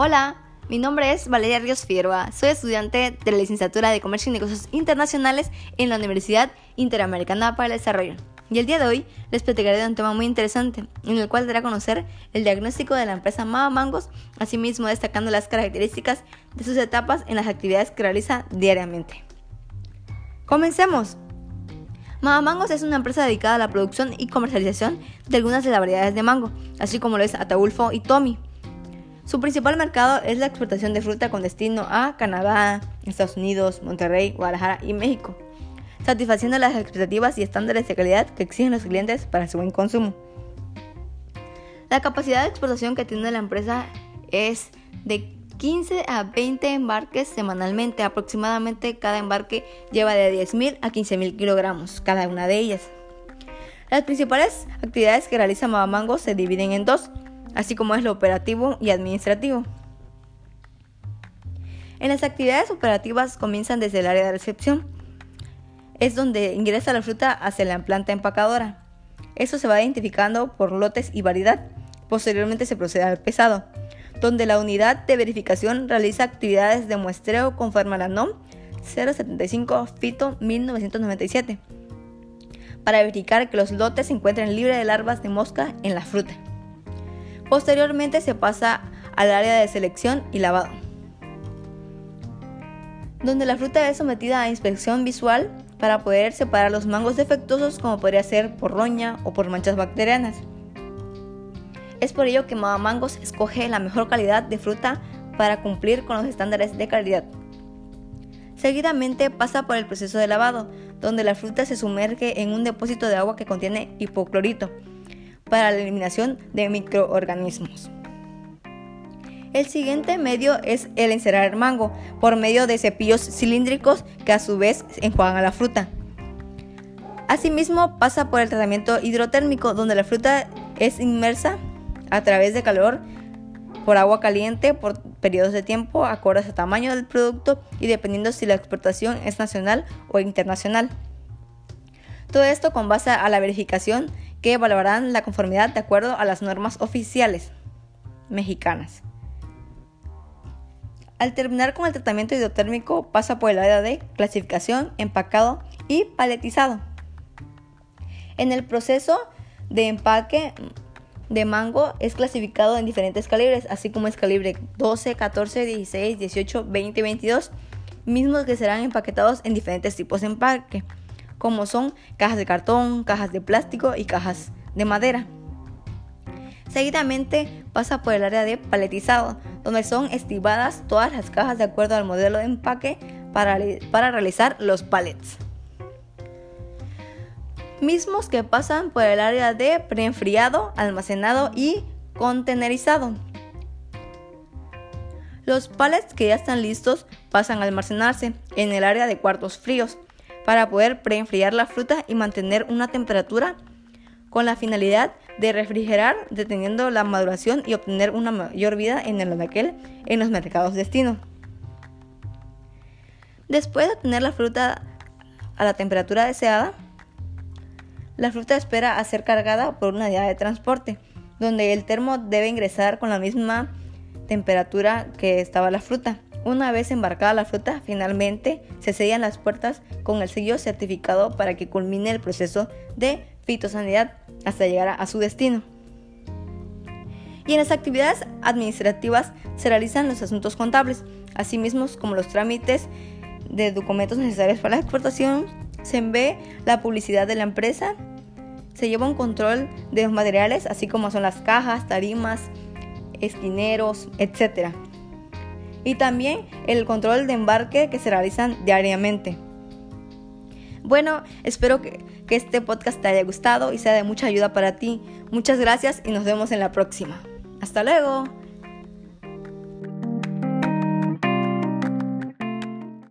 Hola, mi nombre es Valeria Ríos Fierva. Soy estudiante de la licenciatura de Comercio y Negocios Internacionales en la Universidad Interamericana para el Desarrollo. Y el día de hoy les platicaré de un tema muy interesante, en el cual daré a conocer el diagnóstico de la empresa Mama Mangos, asimismo destacando las características de sus etapas en las actividades que realiza diariamente. Comencemos. Mama Mangos es una empresa dedicada a la producción y comercialización de algunas de las variedades de mango, así como lo es Ataulfo y Tommy. Su principal mercado es la exportación de fruta con destino a Canadá, Estados Unidos, Monterrey, Guadalajara y México satisfaciendo las expectativas y estándares de calidad que exigen los clientes para su buen consumo. La capacidad de exportación que tiene la empresa es de 15 a 20 embarques semanalmente. Aproximadamente cada embarque lleva de 10.000 a 15.000 kilogramos, cada una de ellas. Las principales actividades que realiza Mamamango se dividen en dos, así como es lo operativo y administrativo. En las actividades operativas comienzan desde el área de recepción, es donde ingresa la fruta hacia la planta empacadora. Eso se va identificando por lotes y variedad. Posteriormente se procede al pesado, donde la unidad de verificación realiza actividades de muestreo conforme a la NOM 075 FITO 1997 para verificar que los lotes se encuentren libres de larvas de mosca en la fruta. Posteriormente se pasa al área de selección y lavado, donde la fruta es sometida a inspección visual para poder separar los mangos defectuosos como podría ser por roña o por manchas bacterianas. Es por ello que Mangos escoge la mejor calidad de fruta para cumplir con los estándares de calidad. Seguidamente pasa por el proceso de lavado, donde la fruta se sumerge en un depósito de agua que contiene hipoclorito para la eliminación de microorganismos. El siguiente medio es el encerar el mango, por medio de cepillos cilíndricos que a su vez enjuagan la fruta. Asimismo pasa por el tratamiento hidrotérmico, donde la fruta es inmersa a través de calor por agua caliente por periodos de tiempo acorde al tamaño del producto y dependiendo si la exportación es nacional o internacional. Todo esto con base a la verificación que evaluarán la conformidad de acuerdo a las normas oficiales mexicanas. Al terminar con el tratamiento hidrotérmico pasa por el área de clasificación, empacado y paletizado. En el proceso de empaque de mango es clasificado en diferentes calibres, así como es calibre 12, 14, 16, 18, 20 y 22, mismos que serán empaquetados en diferentes tipos de empaque, como son cajas de cartón, cajas de plástico y cajas de madera. Seguidamente pasa por el área de paletizado, donde son estivadas todas las cajas de acuerdo al modelo de empaque para, para realizar los palets. Mismos que pasan por el área de preenfriado, almacenado y contenerizado. Los palets que ya están listos pasan a almacenarse en el área de cuartos fríos para poder preenfriar la fruta y mantener una temperatura con la finalidad de refrigerar, deteniendo la maduración y obtener una mayor vida en el anaquel en los mercados destino. Después de tener la fruta a la temperatura deseada, la fruta espera a ser cargada por una unidad de transporte, donde el termo debe ingresar con la misma temperatura que estaba la fruta. Una vez embarcada la fruta, finalmente se sellan las puertas con el sello certificado para que culmine el proceso de fitosanidad hasta llegar a su destino. Y en las actividades administrativas se realizan los asuntos contables, así mismos como los trámites de documentos necesarios para la exportación, se ve la publicidad de la empresa, se lleva un control de los materiales, así como son las cajas, tarimas, esquineros, etc. Y también el control de embarque que se realizan diariamente. Bueno, espero que, este podcast te haya gustado y sea de mucha ayuda para ti. Muchas gracias y nos vemos en la próxima. Hasta luego.